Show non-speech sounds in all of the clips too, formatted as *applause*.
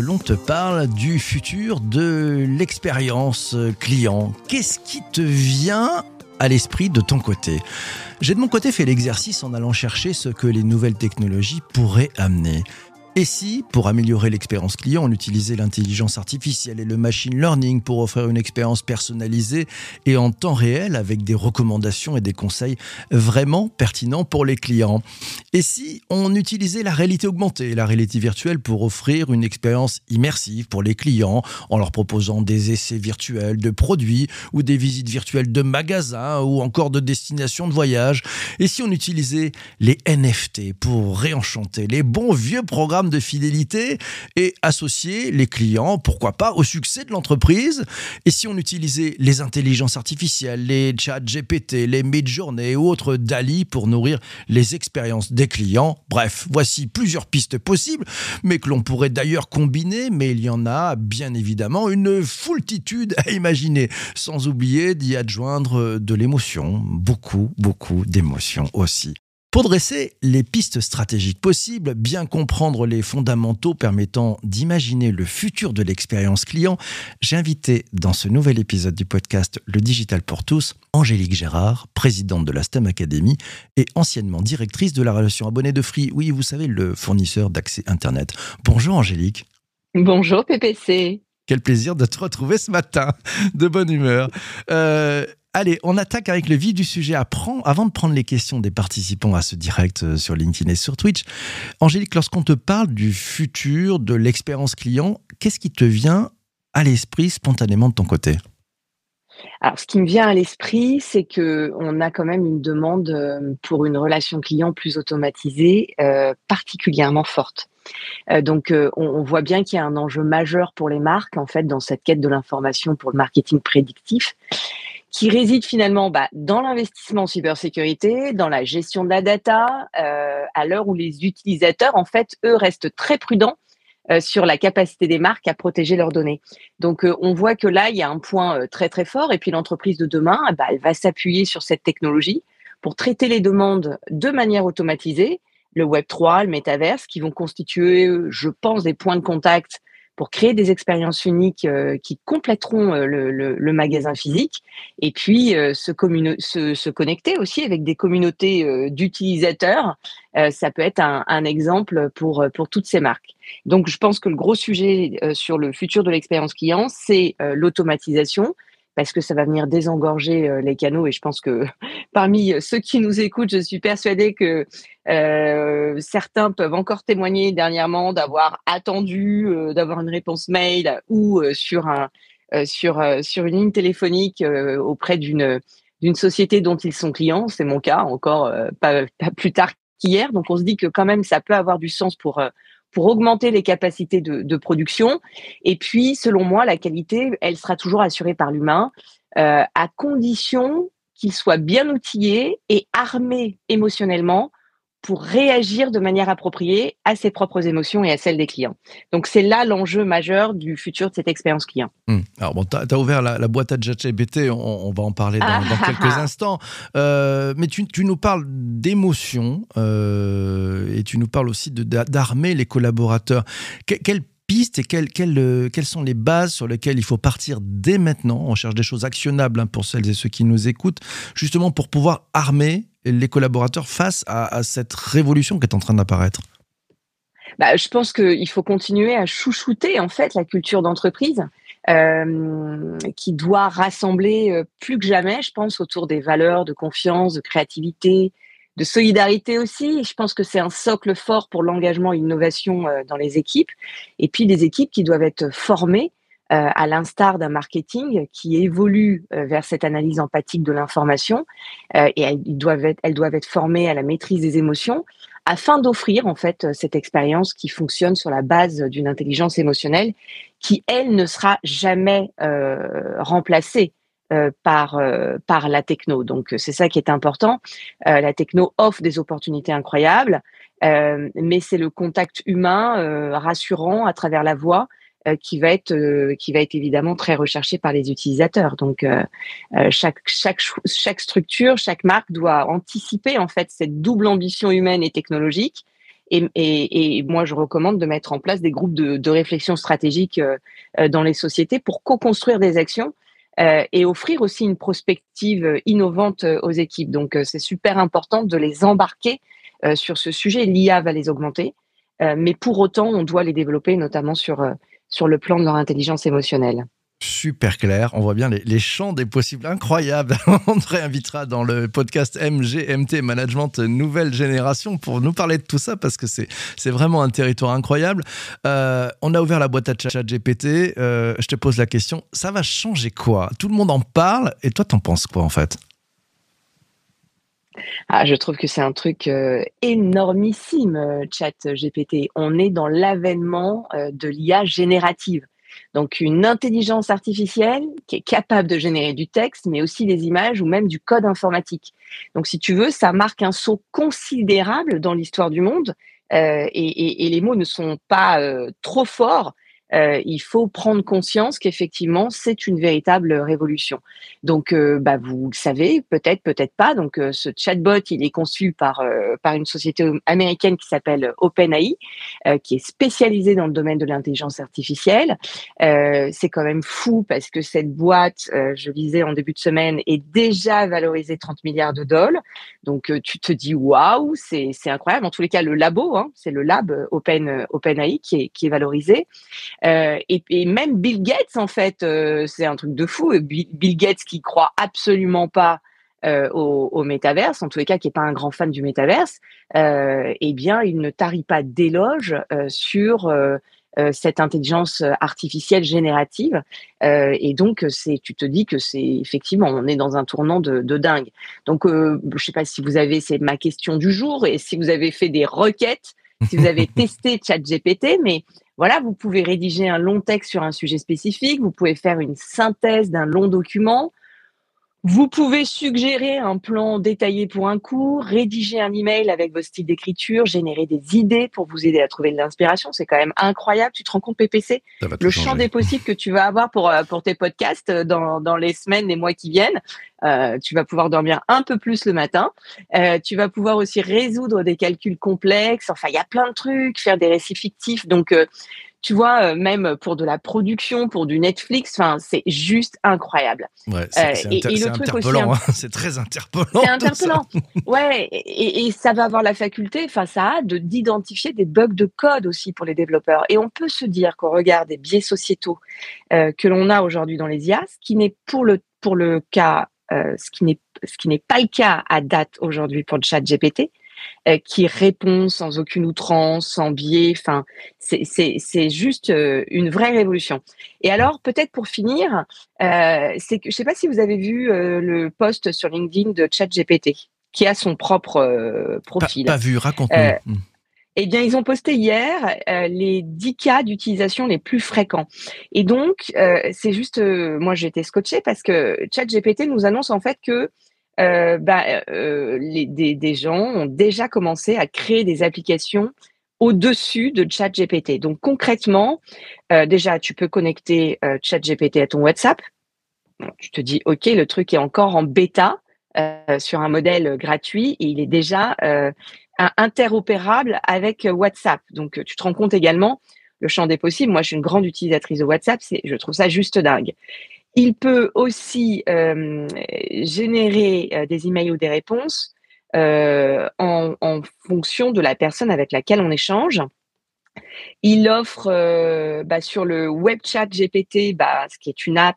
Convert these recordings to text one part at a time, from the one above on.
l'on te parle du futur de l'expérience client, qu'est-ce qui te vient à l'esprit de ton côté? J'ai de mon côté fait l'exercice en allant chercher ce que les nouvelles technologies pourraient amener. Et si, pour améliorer l'expérience client, on utilisait l'intelligence artificielle et le machine learning pour offrir une expérience personnalisée et en temps réel avec des recommandations et des conseils vraiment pertinents pour les clients? Et si on utilisait la réalité augmentée et la réalité virtuelle pour offrir une expérience immersive pour les clients en leur proposant des essais virtuels de produits ou des visites virtuelles de magasins ou encore de destinations de voyage? Et si on utilisait les NFT pour réenchanter les bons vieux programmes de fidélité et associer les clients, pourquoi pas, au succès de l'entreprise. Et si on utilisait les intelligences artificielles, les chats GPT, les mid-journées ou autres DALI pour nourrir les expériences des clients. Bref, voici plusieurs pistes possibles, mais que l'on pourrait d'ailleurs combiner, mais il y en a bien évidemment une foultitude à imaginer, sans oublier d'y adjoindre de l'émotion, beaucoup, beaucoup d'émotions aussi. Pour dresser les pistes stratégiques possibles, bien comprendre les fondamentaux permettant d'imaginer le futur de l'expérience client, j'ai invité dans ce nouvel épisode du podcast Le Digital pour tous, Angélique Gérard, présidente de la STEM Academy et anciennement directrice de la relation abonnée de Free. Oui, vous savez, le fournisseur d'accès Internet. Bonjour Angélique. Bonjour PPC. Quel plaisir de te retrouver ce matin, de bonne humeur. Euh, Allez, on attaque avec le vif du sujet. Avant de prendre les questions des participants à ce direct euh, sur LinkedIn et sur Twitch, Angélique, lorsqu'on te parle du futur, de l'expérience client, qu'est-ce qui te vient à l'esprit spontanément de ton côté? Alors, ce qui me vient à l'esprit, c'est que on a quand même une demande euh, pour une relation client plus automatisée, euh, particulièrement forte. donc, on, voit bien qu'il y a un enjeu majeur pour les marques, en fait, dans cette quête de l'information pour le marketing prédictif qui réside finalement bah, dans l'investissement en cybersécurité, dans la gestion de la data, euh, à l'heure où les utilisateurs, en fait, eux, restent très prudents euh, sur la capacité des marques à protéger leurs données. Donc, euh, on voit que là, il y a un point très, très fort. Et puis, l'entreprise de demain, bah, elle va s'appuyer sur cette technologie pour traiter les demandes de manière automatisée, le Web3, le métaverse, qui vont constituer, je pense, des points de contact pour créer des expériences uniques euh, qui compléteront euh, le, magasin physique et puis euh, se, connecter aussi avec des communautés d'utilisateurs. ça peut être un, un, exemple pour, pour toutes ces marques. Donc, je pense que le gros sujet sur le futur de l'expérience client, c'est l'automatisation parce que ça va venir désengorger euh, les canaux. Et je pense que *laughs* parmi ceux qui nous écoutent, je suis persuadée que euh, certains peuvent encore témoigner dernièrement d'avoir attendu, euh, d'avoir une réponse mail ou sur un sur sur une ligne téléphonique auprès d'une d'une société dont ils sont clients. C'est mon cas, encore pas, plus tard qu'hier. Donc on se dit que quand même ça peut avoir du sens pour pour augmenter les capacités de, production. Et puis, selon moi, la qualité, elle sera toujours assurée par l'humain, euh, à condition qu'il soit bien outillé et armé émotionnellement pour réagir de manière appropriée à ses propres émotions et à celles des clients. Donc c'est là l'enjeu majeur du futur de cette expérience client. Hmm. Alors bon, tu as, ouvert la, boîte à ChatGPT, on, on, va en parler dans, ah. quelques *laughs* instants. Euh, mais tu, nous parles d'émotions euh, et tu nous parles aussi d'armer les collaborateurs. quelle pistes et quelles, quelles, quelles, sont les bases sur lesquelles il faut partir dès maintenant? On cherche des choses actionnables hein, pour celles et ceux qui nous écoutent, justement pour pouvoir armer les collaborateurs face à, cette révolution qui est en train d'apparaître bah, Je pense qu'il faut continuer à chouchouter en fait la culture d'entreprise. Euh, qui doit rassembler euh, plus que jamais, je pense, autour des valeurs de confiance, de créativité, de solidarité aussi. Je pense que c'est un socle fort pour l'engagement et l'innovation euh, dans les équipes. Et puis des équipes qui doivent être formées à l'instar d'un marketing qui évolue euh, vers cette analyse empathique de l'information euh, et elles doivent, être, elles doivent être formées à la maîtrise des émotions afin d'offrir en fait cette expérience qui fonctionne sur la base d'une intelligence émotionnelle qui elle ne sera jamais remplacée par par la techno. Donc c'est ça qui est important. la techno offre des opportunités incroyables, mais c'est le contact humain rassurant à travers la voix euh, qui va être euh, qui va être évidemment très recherché par les utilisateurs. Donc euh, chaque chaque chaque structure, chaque marque doit anticiper en fait cette double ambition humaine et technologique Et, moi, je recommande de mettre en place des groupes de, réflexion stratégique dans les sociétés pour co-construire des actions et offrir aussi une prospective innovante aux équipes. Donc, c'est super important de les embarquer sur ce sujet. L'IA va les augmenter, mais pour autant, on doit les développer, notamment sur, sur le plan de leur intelligence émotionnelle super clair. On voit bien les, champs des possibles incroyables. *laughs* On te réinvitera dans le podcast MGMT Management Nouvelle Génération pour nous parler de tout ça parce que c'est, vraiment un territoire incroyable. Euh, on a ouvert la boîte à chat GPT. Euh, je te pose la question, ça va changer quoi? Tout le monde en parle et toi, t'en penses quoi en fait? Ah, je trouve que c'est un truc euh, énormissime, chat GPT. On est dans l'avènement de l'IA générative. Donc une intelligence artificielle qui est capable de générer du texte, mais aussi des images ou même du code informatique. Donc si tu veux, ça marque un saut considérable dans l'histoire du monde. Euh, et, les mots ne sont pas euh, trop forts euh, il faut prendre conscience qu'effectivement, c'est une véritable révolution. Donc, euh, bah, vous le savez, peut-être, peut-être pas. Donc, euh, ce chatbot, il est conçu par, par une société américaine qui s'appelle OpenAI, qui est spécialisée dans le domaine de l'intelligence artificielle. c'est quand même fou parce que cette boîte, je lisais en début de semaine, est déjà valorisée 30 milliards de dollars. Donc, tu te dis, waouh, c'est incroyable. En tous les cas, le labo, hein, c'est le lab Open, OpenAI qui est, qui est valorisé. Euh, et, même Bill Gates, en fait, euh, c'est un truc de fou. Bill Gates qui croit absolument pas euh, au, au, métaverse, en tous les cas qui n'est pas un grand fan du métaverse, eh bien, il ne tarit pas d'éloges sur cette intelligence artificielle générative. et donc, tu te dis que c'est effectivement, on est dans un tournant de, de dingue. Donc, je ne sais pas si vous avez, c'est ma question du jour, et si vous avez fait des requêtes, si vous avez testé ChatGPT, mais voilà, vous pouvez rédiger un long texte sur un sujet spécifique, vous pouvez faire une synthèse d'un long document, vous pouvez suggérer un plan détaillé pour un cours, rédiger un email avec vos styles d'écriture, générer des idées pour vous aider à trouver de l'inspiration. C'est quand même incroyable. Tu te rends compte, PPC, le champ des possibles que tu vas avoir pour, euh, pour tes podcasts euh, dans, dans les semaines, les mois qui viennent. Euh, tu vas pouvoir dormir un peu plus le matin. Euh, tu vas pouvoir aussi résoudre des calculs complexes. Enfin, il y a plein de trucs, faire des récits fictifs. Donc, euh, tu vois, euh, même pour de la production, pour du Netflix, enfin, c'est juste incroyable. Ouais, c'est euh, interpellant, hein. *laughs* c'est très interpellant. C'est interpellant. ouais, et, et, ça va avoir la faculté, enfin, ça a de d'identifier des bugs de code aussi pour les développeurs. Et on peut se dire qu'on regarde des biais sociétaux euh, que l'on a aujourd'hui dans les IA, ce qui n'est pour le pour le cas, euh, ce qui n'est ce qui n'est pas le cas à date aujourd'hui pour le chat GPT, euh, qui répond sans aucune outrance, sans biais. Enfin, c'est juste euh, une vraie révolution. Et alors, peut-être pour finir, euh, c'est que je ne sais pas si vous avez vu le post sur LinkedIn de ChatGPT, qui a son propre profil. Pas, vu, raconte-nous. Hmm. Eh bien, ils ont posté hier les 10 cas d'utilisation les plus fréquents. Et donc, c'est juste, moi j'ai été scotché parce que ChatGPT nous annonce en fait que euh, bah, euh, des, gens ont déjà commencé à créer des applications au-dessus de ChatGPT. Donc concrètement, euh, déjà, tu peux connecter ChatGPT à ton WhatsApp. tu te dis, OK, le truc est encore en bêta sur un modèle gratuit et il est déjà interopérable avec WhatsApp. Donc tu te rends compte également le champ des possibles. Moi, je suis une grande utilisatrice de WhatsApp. Je trouve ça juste dingue. Il peut aussi euh, générer euh, des emails ou des réponses euh, en, fonction de la personne avec laquelle on échange. Il offre bah, sur le web chat GPT, bah, ce qui est une app,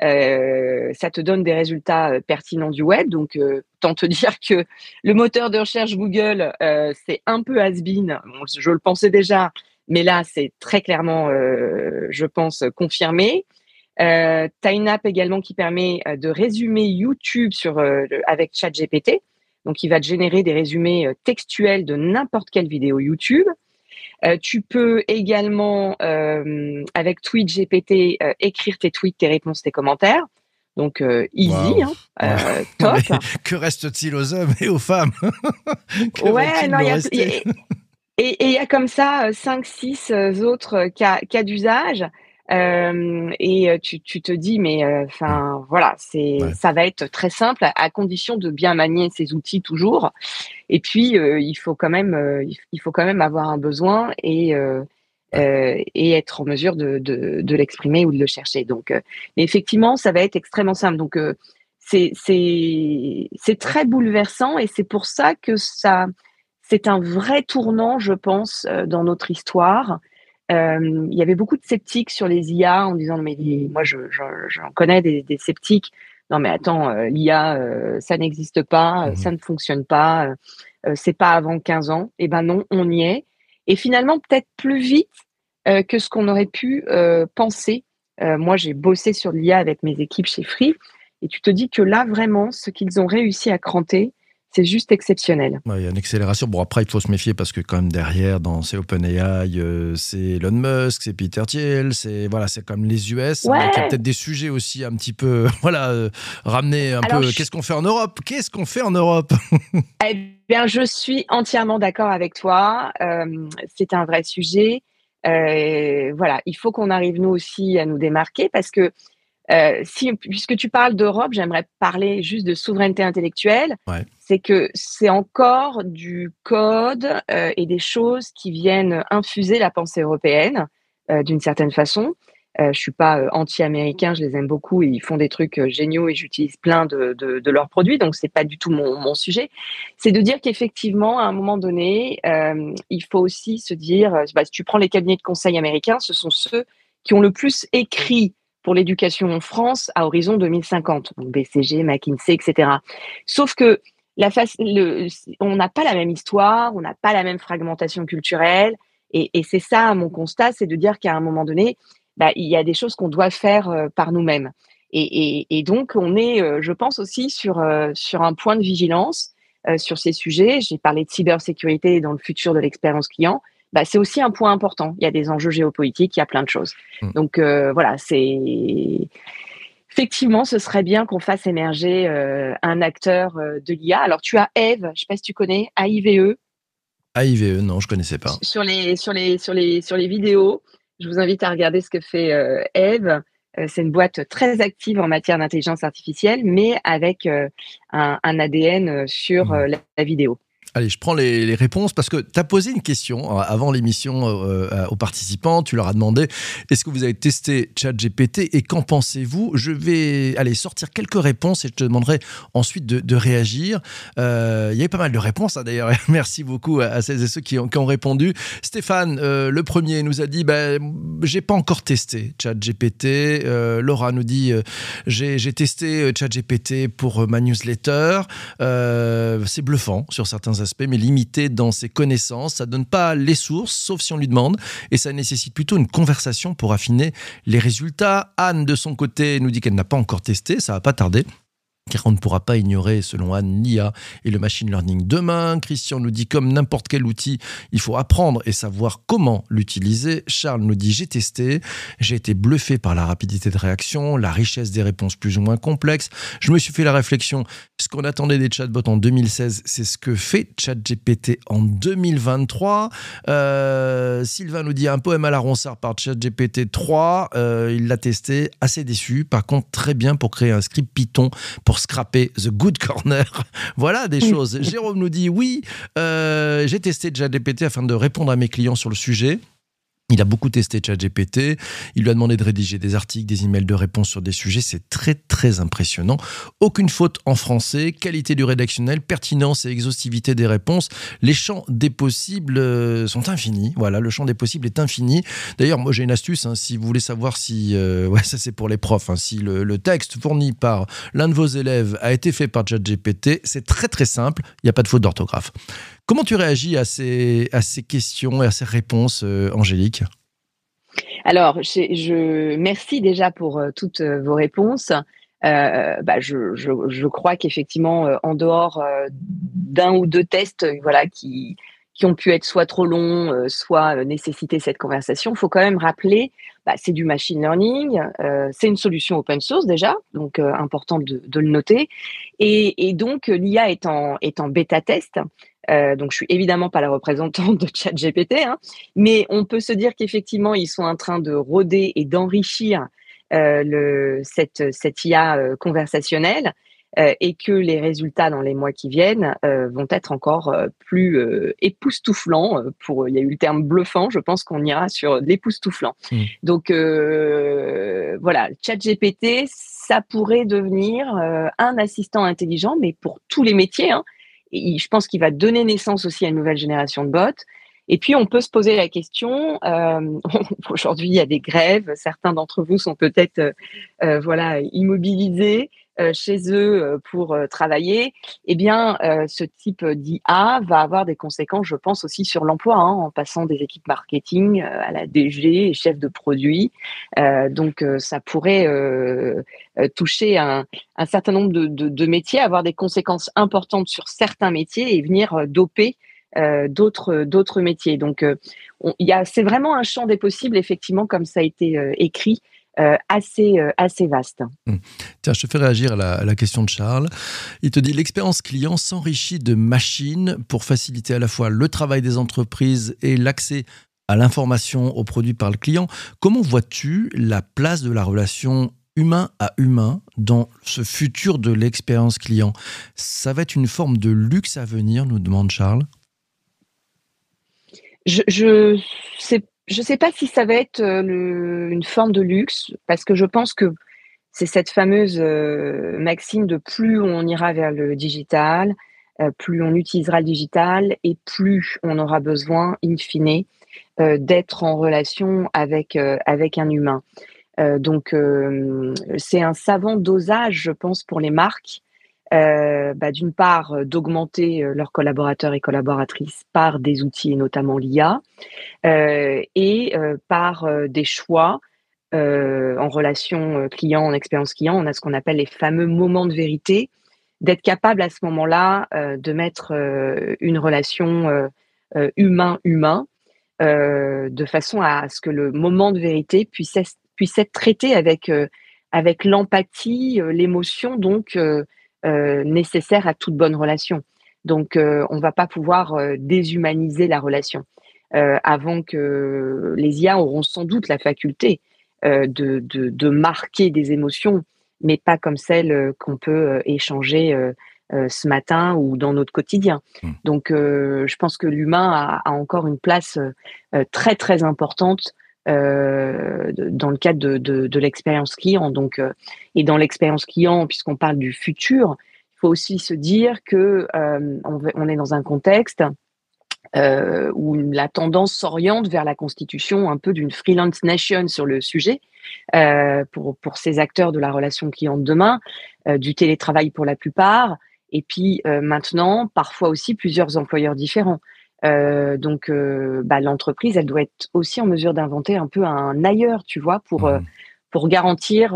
ça te donne des résultats pertinents du web. Donc, tant te *laughs* dire que le moteur de recherche Google, c'est un peu has-been. je le pensais déjà, mais là, c'est très clairement, je pense, confirmé. Euh, as une app également qui permet euh, de résumer YouTube sur, euh, avec ChatGPT. Donc, il va te générer des résumés euh, textuels de n'importe quelle vidéo YouTube. tu peux également, avec TweetGPT, écrire tes tweets, tes réponses, tes commentaires. Donc, easy, hein, top. *laughs* que reste-t-il aux hommes et aux femmes? *laughs* Ouais, non, il y a, et il y a comme ça 5, 6 autres cas, cas d'usage. Et tu, te dis, mais enfin voilà, c'est ça va être très simple à, condition de bien manier ces outils toujours. Et puis il faut quand même il faut quand même avoir un besoin et et être en mesure de, de, l'exprimer ou de le chercher. Donc, mais effectivement, ça va être extrêmement simple. Donc, c'est c'est très bouleversant et c'est pour ça que ça c'est un vrai tournant, je pense, dans notre histoire euh, il y avait beaucoup de sceptiques sur les IA en disant mais moi j'en je, connais des, sceptiques. Non mais attends, euh, l'IA euh, ça n'existe pas, mmh ça ne fonctionne pas, c'est pas avant 15 ans. Et eh ben non, on y est. Et finalement peut-être plus vite que ce qu'on aurait pu penser. moi j'ai bossé sur l'IA avec mes équipes chez Free et tu te dis que là vraiment ce qu'ils ont réussi à cranter, c'est juste exceptionnel. il y a une accélération. Bon, après, il faut se méfier parce que quand même derrière, dans ces OpenAI, euh, c'est Elon Musk, c'est Peter Thiel, c'est voilà, c'est comme les US. il y a peut-être des sujets aussi un petit peu, *laughs* voilà, euh, ramener un peu. Qu'est-ce qu'on fait en Europe? Qu'est-ce qu'on fait en Europe? *laughs* Eh bien, je suis entièrement d'accord avec toi. Euh, c'est un vrai sujet. voilà, il faut qu'on arrive nous aussi à nous démarquer parce que euh, si, puisque tu parles d'Europe, j'aimerais parler juste de souveraineté intellectuelle. C'est que c'est encore du code euh, et des choses qui viennent infuser la pensée européenne euh, d'une certaine façon. je suis pas anti-américain, je les aime beaucoup et ils font des trucs géniaux et j'utilise plein de, de, leurs produits, donc c'est pas du tout mon, mon sujet. C'est de dire qu'effectivement, à un moment donné, il faut aussi se dire, bah, si tu prends les cabinets de conseil américains, ce sont ceux qui ont le plus écrit pour l'éducation en France à horizon 2050, donc BCG, McKinsey, etc. Sauf que la face, on n'a pas la même histoire, on n'a pas la même fragmentation culturelle, et, c'est ça mon constat, c'est de dire qu'à un moment donné, bah, il y a des choses qu'on doit faire euh, par nous-mêmes. Et, donc, on est, euh, je pense aussi sur euh, sur un point de vigilance sur ces sujets. J'ai parlé de cybersécurité dans le futur de l'expérience client bah, c'est aussi un point important. Il y a des enjeux géopolitiques, il y a plein de choses. Hmm. Donc euh, voilà, c'est effectivement, ce serait bien qu'on fasse émerger euh, un acteur euh, de l'IA. Alors tu as Eve, je ne sais pas si tu connais, AIVE. AIVE, non, je connaissais pas. Sur les sur les sur les sur les vidéos, je vous invite à regarder ce que fait Eve. C'est une boîte très active en matière d'intelligence artificielle, mais avec un, ADN sur hmm. la vidéo. Allez, je prends les, réponses parce que tu as posé une question euh, avant l'émission euh, euh, aux participants. Tu leur as demandé est-ce que vous avez testé ChatGPT et qu'en pensez-vous? Je vais aller sortir quelques réponses et je te demanderai ensuite de, réagir. il y avait pas mal de réponses hein, d'ailleurs. *laughs* Merci beaucoup à, celles et ceux qui ont, répondu. Stéphane, le premier, nous a dit bah, j'ai pas encore testé ChatGPT. Laura nous dit j'ai testé ChatGPT pour ma newsletter. C'est bluffant sur certains aspects, mais limité dans ses connaissances. Ça donne pas les sources, sauf si on lui demande, et ça nécessite plutôt une conversation pour affiner les résultats. Anne, de son côté, nous dit qu'elle n'a pas encore testé, ça va pas tarder car on ne pourra pas ignorer, selon Anne, l'IA et le machine learning demain. Christian nous dit, comme n'importe quel outil, il faut apprendre et savoir comment l'utiliser. Charles nous dit, j'ai testé, j'ai été bluffé par la rapidité de réaction, la richesse des réponses plus ou moins complexes. Je me suis fait la réflexion, ce qu'on attendait des chatbots en 2016, c'est ce que fait ChatGPT en 2023. Euh, Sylvain nous dit, un poème à la ronsard par ChatGPT 3, euh, il l'a testé, assez déçu. Par contre, très bien pour créer un script Python scraper The Good Corner. *laughs* voilà des choses. *laughs* Jérôme nous dit oui, euh, j'ai testé ChatGPT afin de répondre à mes clients sur le sujet. Il a beaucoup testé ChatGPT. Il lui a demandé de rédiger des articles, des emails de réponse sur des sujets. C'est très, très impressionnant. Aucune faute en français, qualité du rédactionnel, pertinence et exhaustivité des réponses. Les champs des possibles euh, sont infinis. Voilà, le champ des possibles est infini. D'ailleurs, moi, j'ai une astuce. Hein, si vous voulez savoir si, euh, *laughs* ça c'est pour les profs, hein, si le, le, texte fourni par l'un de vos élèves a été fait par ChatGPT, c'est très, très simple. Il n'y a pas de faute d'orthographe. Comment tu réagis à ces, à ces questions et à ces réponses, euh, Angélique? Alors, je, merci déjà pour euh, toutes euh, vos réponses. bah, je, crois qu'effectivement, en dehors d'un ou deux tests voilà, qui, qui ont pu être soit trop longs, soit nécessiter cette conversation, il faut quand même rappeler, bah, c'est du machine learning, c'est une solution open source déjà, donc important de, de, le noter. Et, et donc, l'IA est en, est en bêta test. Donc, je suis évidemment pas la représentante de ChatGPT, hein, mais on peut se dire qu'effectivement, ils sont en train de rôder et d'enrichir le, cette, cette IA conversationnelle euh, et que les résultats dans les mois qui viennent euh, vont être encore euh, plus époustouflants. Pour, il y a eu le terme bluffant, je pense qu'on ira sur l'époustouflant. Mmh. Donc voilà, ChatGPT, ça pourrait devenir un assistant intelligent, mais pour tous les métiers. Hein. Et je pense qu'il va donner naissance aussi à une nouvelle génération de bots. Et puis, on peut se poser la question, euh, *laughs* aujourd'hui, il y a des grèves, certains d'entre vous sont peut-être euh, voilà, immobilisés. Euh, chez eux euh, pour euh, travailler, eh bien, ce type d'IA va avoir des conséquences, je pense, aussi sur l'emploi, hein, en passant des équipes marketing à la DG et chef de produit. donc, ça pourrait toucher un, un, certain nombre de, de, métiers, avoir des conséquences importantes sur certains métiers et venir doper d'autres d'autres métiers. Donc, y a, c'est vraiment un champ des possibles, effectivement, comme ça a été écrit euh, assez, euh, assez vaste. Hum. Tiens, je te fais réagir à la, question de Charles. Il te dit l'expérience client s'enrichit de machines pour faciliter à la fois le travail des entreprises et l'accès à l'information aux produits par le client. Comment vois-tu la place de la relation humain à humain dans ce futur de l'expérience client? Ça va être une forme de luxe à venir, nous demande Charles? Je, je sais je ne sais pas si ça va être euh, une forme de luxe, parce que je pense que c'est cette fameuse euh, maxime de plus on ira vers le digital, euh, plus on utilisera le digital et plus on aura besoin, in fine, d'être en relation avec, avec un humain. donc, c'est un savant dosage, je pense, pour les marques euh, bah, d'une part, euh, d'augmenter euh, leurs collaborateurs et collaboratrices par des outils, notamment l'IA, et par des choix en relation client, en expérience client. On a ce qu'on appelle les fameux moments de vérité, d'être capable à ce moment-là de mettre une relation humain-humain, de façon à ce que le moment de vérité puisse être, puisse être traité avec, avec l'empathie, l'émotion, donc nécessaire à toute bonne relation. Donc, euh, on ne va pas pouvoir euh, déshumaniser la relation. avant que les IA auront sans doute la faculté de, de, marquer des émotions, mais pas comme celles qu'on peut échanger ce matin ou dans notre quotidien. Mmh. Donc, je pense que l'humain a, encore une place très très importante euh, dans le cadre de, l'expérience client. Donc, euh, et dans l'expérience client, puisqu'on parle du futur, il faut aussi se dire que euh, on, est dans un contexte où la tendance s'oriente vers la constitution un peu d'une freelance nation sur le sujet. pour, pour ces acteurs de la relation client de demain, du télétravail pour la plupart, et puis maintenant, parfois aussi plusieurs employeurs différents. Euh, donc, euh, bah, l'entreprise, elle doit être aussi en mesure d'inventer un peu un ailleurs, tu vois, pour euh, mmh. pour garantir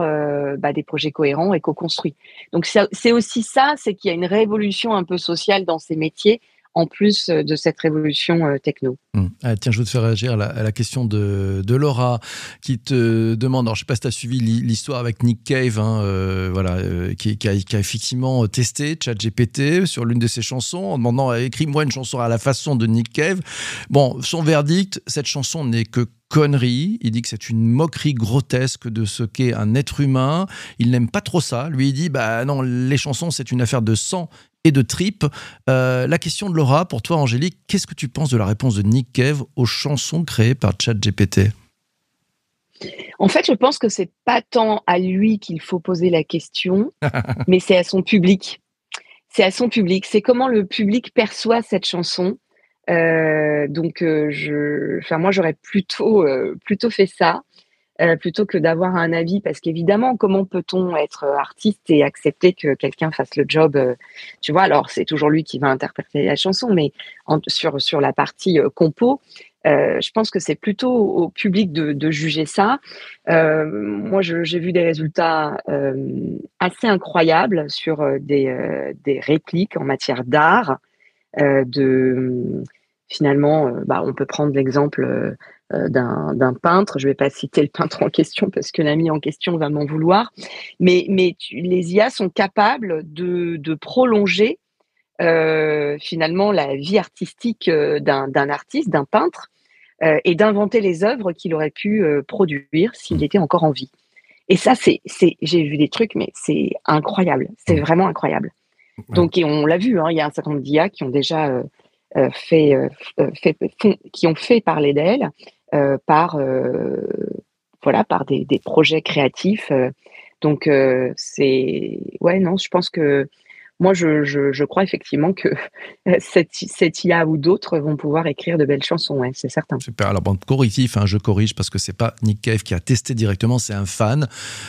bah, des projets cohérents et co-construits. Donc, c'est aussi ça, c'est qu'il y a une révolution un peu sociale dans ces métiers en plus euh, de cette révolution euh, techno. Hum. Ah, tiens, je veux te faire réagir à la, question de, Laura qui te demande, alors je ne sais pas si tu as suivi l'histoire avec Nick Cave, hein, euh, voilà, qui, a, effectivement testé ChatGPT sur l'une de ses chansons en demandant écris-moi une chanson à la façon de Nick Cave. Bon, son verdict, cette chanson n'est que connerie. Il dit que c'est une moquerie grotesque de ce qu'est un être humain. Il n'aime pas trop ça. Lui, il dit bah non, les chansons, c'est une affaire de sang et de tripes. Euh, la question de Laura, pour toi, Angélique, qu'est-ce que tu penses de la réponse de Nick Cave aux chansons créées par ChatGPT? En fait, je pense que c'est pas tant à lui qu'il faut poser la question, *laughs* mais c'est à son public. C'est à son public. C'est comment le public perçoit cette chanson. Euh, donc, euh, je, enfin, moi, j'aurais plutôt, euh, plutôt fait ça. Plutôt que d'avoir un avis, parce qu'évidemment, comment peut-on être artiste et accepter que quelqu'un fasse le job, tu vois? Alors, c'est toujours lui qui va interpréter la chanson, mais sur, sur la partie compo, je pense que c'est plutôt au public de, de juger ça. Euh, moi, j'ai vu des résultats assez incroyables sur des, des répliques en matière d'art, de finalement, euh, bah, on peut prendre l'exemple euh, euh, d'un peintre. Je ne vais pas citer le peintre en question parce que l'ami en question va m'en vouloir. Mais, mais les IA sont capables de, de prolonger finalement la vie artistique d'un artiste, d'un peintre, et d'inventer les œuvres qu'il aurait pu produire s'il était encore en vie. Et ça, c'est, j'ai vu des trucs, mais c'est incroyable. C'est vraiment incroyable. Donc, et on l'a vu, hein, il y a un certain nombre d'IA qui ont déjà euh, euh, fait, euh, fait, qui ont fait parler d'elle par, voilà, par des, des projets créatifs. donc, c'est, ouais, non, je pense que moi, je, je, je, crois effectivement que cette, cette IA ou d'autres vont pouvoir écrire de belles chansons, ouais, c'est certain. Super. Alors, bon, correctif, hein, je corrige parce que c'est pas Nick Cave qui a testé directement, c'est un fan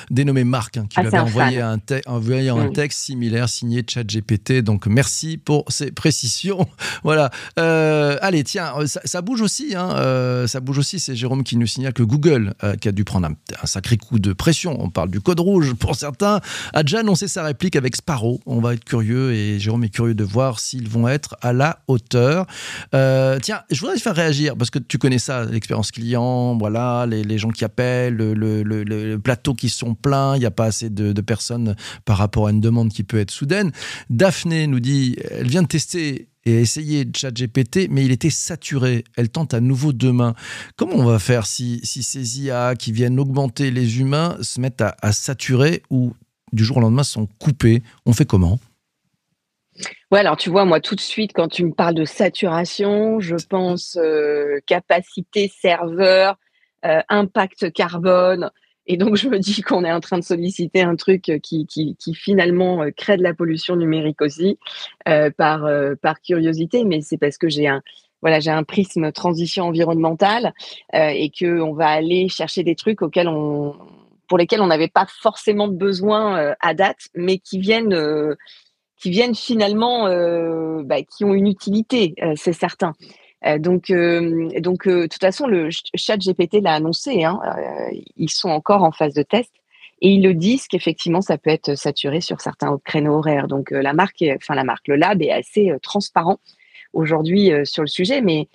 dénommé Marc hein, qui ah, lui avait envoyé, un, envoyé un, texte similaire signé ChatGPT. Donc, merci pour ces précisions. *laughs* voilà. Euh, allez, tiens, euh, ça, bouge aussi. Hein, euh, ça bouge aussi. C'est Jérôme qui nous signale que Google, qui a dû prendre un, un, sacré coup de pression, on parle du code rouge pour certains, a déjà annoncé sa réplique avec Sparrow. On va être curieux et Jérôme est curieux de voir s'ils vont être à la hauteur. Euh, tiens, je voudrais te faire réagir parce que tu connais ça, l'expérience client, voilà, les, gens qui appellent, le, plateau qui sont pleins, il n'y a pas assez de, personnes par rapport à une demande qui peut être soudaine. Daphné nous dit, elle vient de tester et essayer ChatGPT, mais il était saturé. Elle tente à nouveau demain. Comment on va faire si, si ces IA qui viennent augmenter les humains se mettent à, à saturer ou du jour au lendemain sont coupés? On fait comment? Ouais, alors tu vois, moi tout de suite, quand tu me parles de saturation, je pense euh, capacité serveur, euh, impact carbone. Et donc, je me dis qu'on est en train de solliciter un truc qui, qui, qui finalement euh, crée de la pollution numérique aussi, par, par curiosité, mais c'est parce que j'ai un, voilà, j'ai un prisme transition environnementale et que on va aller chercher des trucs auxquels on, pour lesquels on n'avait pas forcément besoin à date, mais qui viennent qui viennent finalement, euh, bah, qui ont une utilité, euh, c'est certain. Euh, donc, donc de toute façon, le chat GPT l'a annoncé, hein, ils sont encore en phase de test et ils le disent qu'effectivement, ça peut être saturé sur certains créneaux horaires. Donc, la marque, enfin la marque, le lab est assez transparent aujourd'hui sur le sujet, mais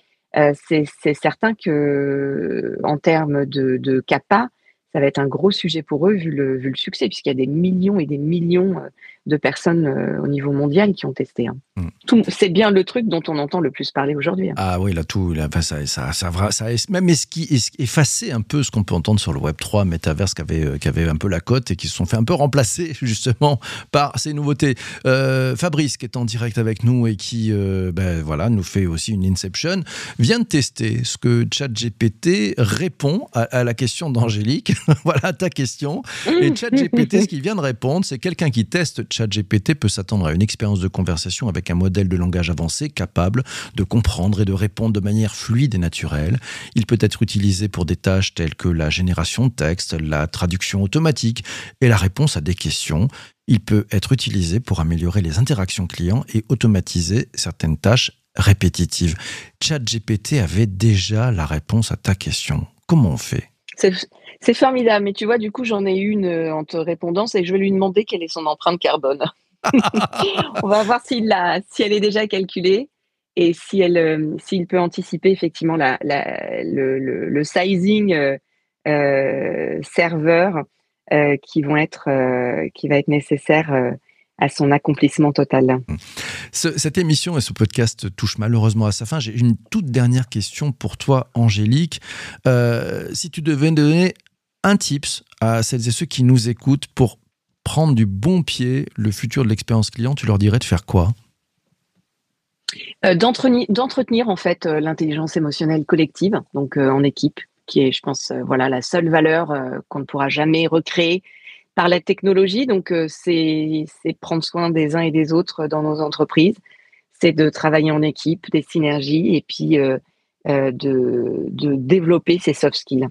c'est certain que en termes de, de CAPA, ça va être un gros sujet pour eux vu le, vu le succès, puisqu'il y a des millions et des millions euh, de personnes euh, au niveau mondial qui ont testé. Hein. Mm. C'est bien le truc dont on entend le plus parler aujourd'hui. Hein. Ah oui, là, tout, là, ça, ça, ça, ça, même effacé un peu ce qu'on peut entendre sur le Web 3, Metaverse, qui avait, euh, qui avait un peu la cote et qui se sont fait un peu remplacer *laughs* justement par ces nouveautés. Fabrice, qui est en direct avec nous et qui ben, voilà, nous fait aussi une Inception, vient de tester ce que ChatGPT répond à, à la question d'Angélique. *laughs* voilà ta question. Et ChatGPT, ce qu'il vient de répondre, c'est quelqu'un qui teste ChatGPT peut s'attendre à une expérience de conversation avec un modèle de langage avancé capable de comprendre et de répondre de manière fluide et naturelle. Il peut être utilisé pour des tâches telles que la génération de texte, la traduction automatique et la réponse à des questions. Il peut être utilisé pour améliorer les interactions clients et automatiser certaines tâches répétitives. ChatGPT avait déjà la réponse à ta question. Comment on fait? C'est formidable, mais tu vois, du coup, j'en ai une euh, en te répondant, et je vais lui demander quelle est son empreinte carbone. *laughs* On va voir s'il l'a, si elle est déjà calculée et si elle, euh, s'il peut anticiper effectivement la, le, sizing euh, serveur qui vont être, qui va être nécessaire à son accomplissement total. Mmh. cette émission et ce podcast touchent malheureusement à sa fin. J'ai une toute dernière question pour toi, Angélique. si tu devais donner un tips à celles et ceux qui nous écoutent pour prendre du bon pied le futur de l'expérience client, tu leur dirais de faire quoi? Euh, D'entretenir en fait euh, l'intelligence émotionnelle collective, donc euh, en équipe, qui est, je pense, voilà la seule valeur qu'on ne pourra jamais recréer par la technologie. Donc c'est prendre soin des uns et des autres dans nos entreprises, c'est de travailler en équipe, des synergies et puis de, de développer ces soft skills.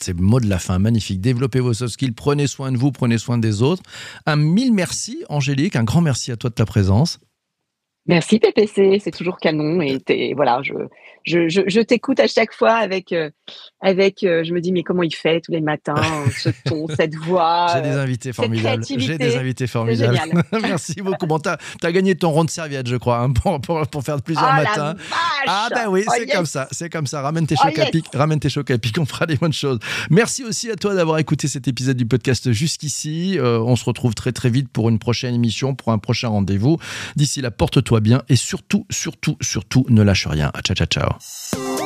C'est le mot de la fin, magnifique. Développez vos soft skills, prenez soin de vous, prenez soin des autres. Un mille merci, Angélique, un grand merci à toi de ta présence. Merci PPC, c'est toujours canon et voilà, je, je, je, t'écoute à chaque fois avec, euh, avec euh, je me dis mais comment il fait tous les matins, *laughs* ce ton, cette voix. J'ai des invités formidables. J'ai des invités formidables. *laughs* Merci beaucoup. Bon, t'as as gagné ton rond de serviette, je crois, hein, pour, pour, pour, faire plusieurs oh, matins. Ah ben oui, oh, c'est comme ça, c'est comme ça. Ramène tes oh, chocs à pic, ramène tes chocs à pic, *laughs* on fera des bonnes choses. Merci aussi à toi d'avoir écouté cet épisode du podcast jusqu'ici. Euh, on se retrouve très très vite pour une prochaine émission, pour un prochain rendez-vous. D'ici là, porte-toi bien et surtout, surtout, surtout, ne lâche rien. Ciao, ciao, ciao.